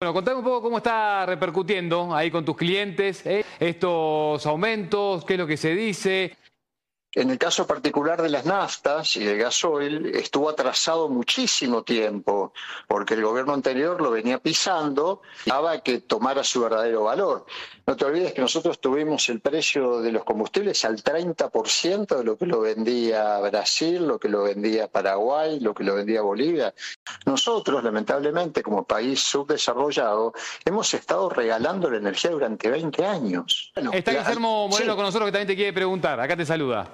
Bueno, contame un poco cómo está repercutiendo ahí con tus clientes ¿eh? estos aumentos, qué es lo que se dice. En el caso particular de las naftas y del gasoil, estuvo atrasado muchísimo tiempo, porque el gobierno anterior lo venía pisando y daba que tomara su verdadero valor. No te olvides que nosotros tuvimos el precio de los combustibles al 30% de lo que lo vendía Brasil, lo que lo vendía Paraguay, lo que lo vendía Bolivia. Nosotros, lamentablemente, como país subdesarrollado, hemos estado regalando la energía durante 20 años. Está Guillermo Moreno con nosotros que también te quiere preguntar. Acá te saluda.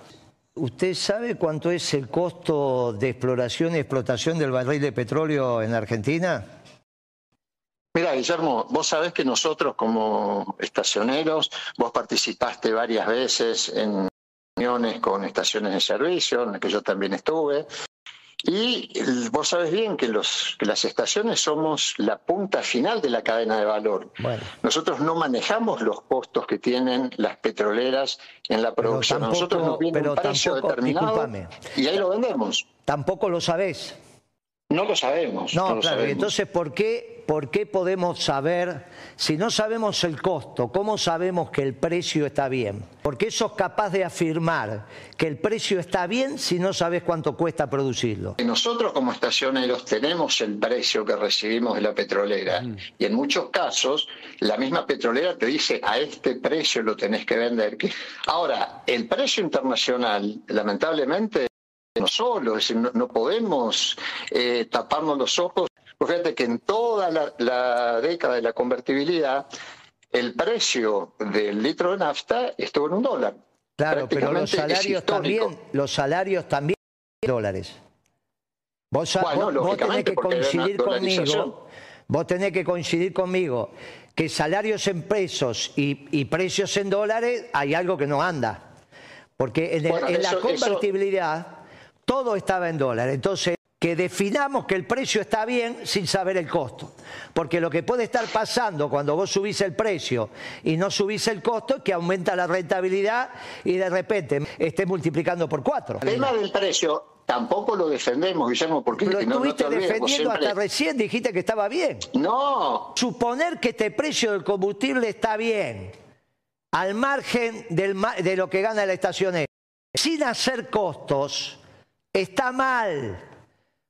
¿Usted sabe cuánto es el costo de exploración y explotación del barril de petróleo en Argentina? Mira, Guillermo, vos sabés que nosotros como estacioneros, vos participaste varias veces en reuniones con estaciones de servicio, en las que yo también estuve, y vos sabés bien que, los, que las estaciones somos la punta final de la cadena de valor. Nosotros no manejamos los costos que tienen las petroleras en la producción. Nosotros nos viene un precio determinado y ahí lo vendemos. Tampoco lo sabés. No lo sabemos. No, claro, entonces ¿por qué, ¿por qué podemos saber, si no sabemos el costo, cómo sabemos que el precio está bien? ¿Por qué sos capaz de afirmar que el precio está bien si no sabes cuánto cuesta producirlo? Nosotros como estacioneros tenemos el precio que recibimos de la petrolera mm. y en muchos casos la misma petrolera te dice a este precio lo tenés que vender. Ahora, el precio internacional, lamentablemente, no solo, es decir, no, podemos eh, taparnos los ojos. Fíjate que en toda la, década de la convertibilidad, el precio del litro de nafta estuvo en un dólar. Claro, pero los salarios también, los salarios también dólares. Vos, tenés que coincidir conmigo, vos tenés que coincidir conmigo que salarios en pesos y, precios en dólares hay algo que no anda. Porque en, la convertibilidad todo estaba en dólares. Entonces, que definamos que el precio está bien sin saber el costo. Porque lo que puede estar pasando cuando vos subís el precio y no subís el costo es que aumenta la rentabilidad y de repente esté multiplicando por cuatro. El tema del precio tampoco lo defendemos, Guillermo, porque lo estuviste defendiendo hasta recién, dijiste que estaba bien. No. Suponer que este precio del combustible está bien, al margen de lo que gana la estación, sin hacer costos está mal,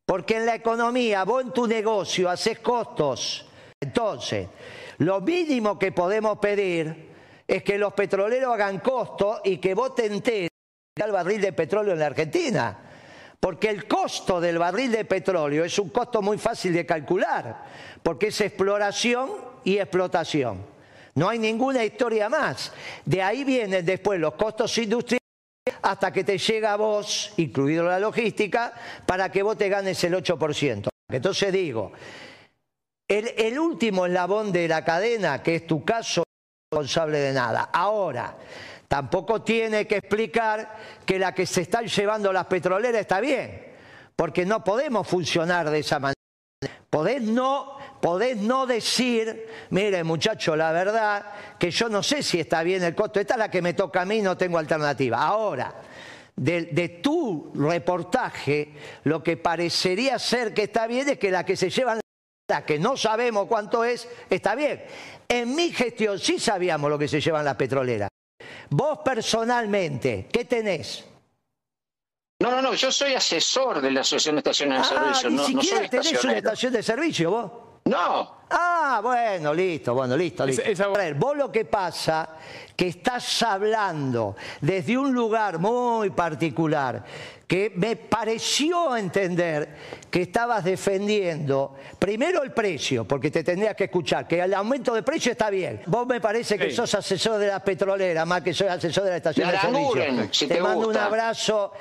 porque en la economía, vos en tu negocio haces costos. Entonces, lo mínimo que podemos pedir es que los petroleros hagan costos y que vos te enteres del barril de petróleo en la Argentina. Porque el costo del barril de petróleo es un costo muy fácil de calcular, porque es exploración y explotación. No hay ninguna historia más. De ahí vienen después los costos industriales hasta que te llega a vos, incluido la logística, para que vos te ganes el 8%. Entonces digo, el, último eslabón de la cadena, que es tu caso, no es responsable de nada. Ahora, tampoco tiene que explicar que la que se están llevando las petroleras está bien, porque no podemos funcionar de esa manera. Podés no podés no decir, mire muchacho, la verdad que yo no sé si está bien el costo, esta es la que me toca a mí, no tengo alternativa. Ahora, de, tu reportaje, lo que parecería ser que está bien es que la que se llevan la que no sabemos cuánto es, está bien. En mi gestión sí sabíamos lo que se llevan las petroleras. Vos personalmente, ¿qué tenés? No, no, no, yo soy asesor de la Asociación de Estaciones de ah, Servicio. Ni siquiera tenés una estación de servicio vos. No. Ah, bueno, listo, bueno, listo, listo. A ver, vos lo que pasa que estás hablando desde un lugar muy particular que me pareció entender que estabas defendiendo primero el precio, porque te tendrías que escuchar, que el aumento de precio está bien. Vos me parece que sos asesor de la petrolera, más que soy asesor de la estación de, servicio. te mando un abrazo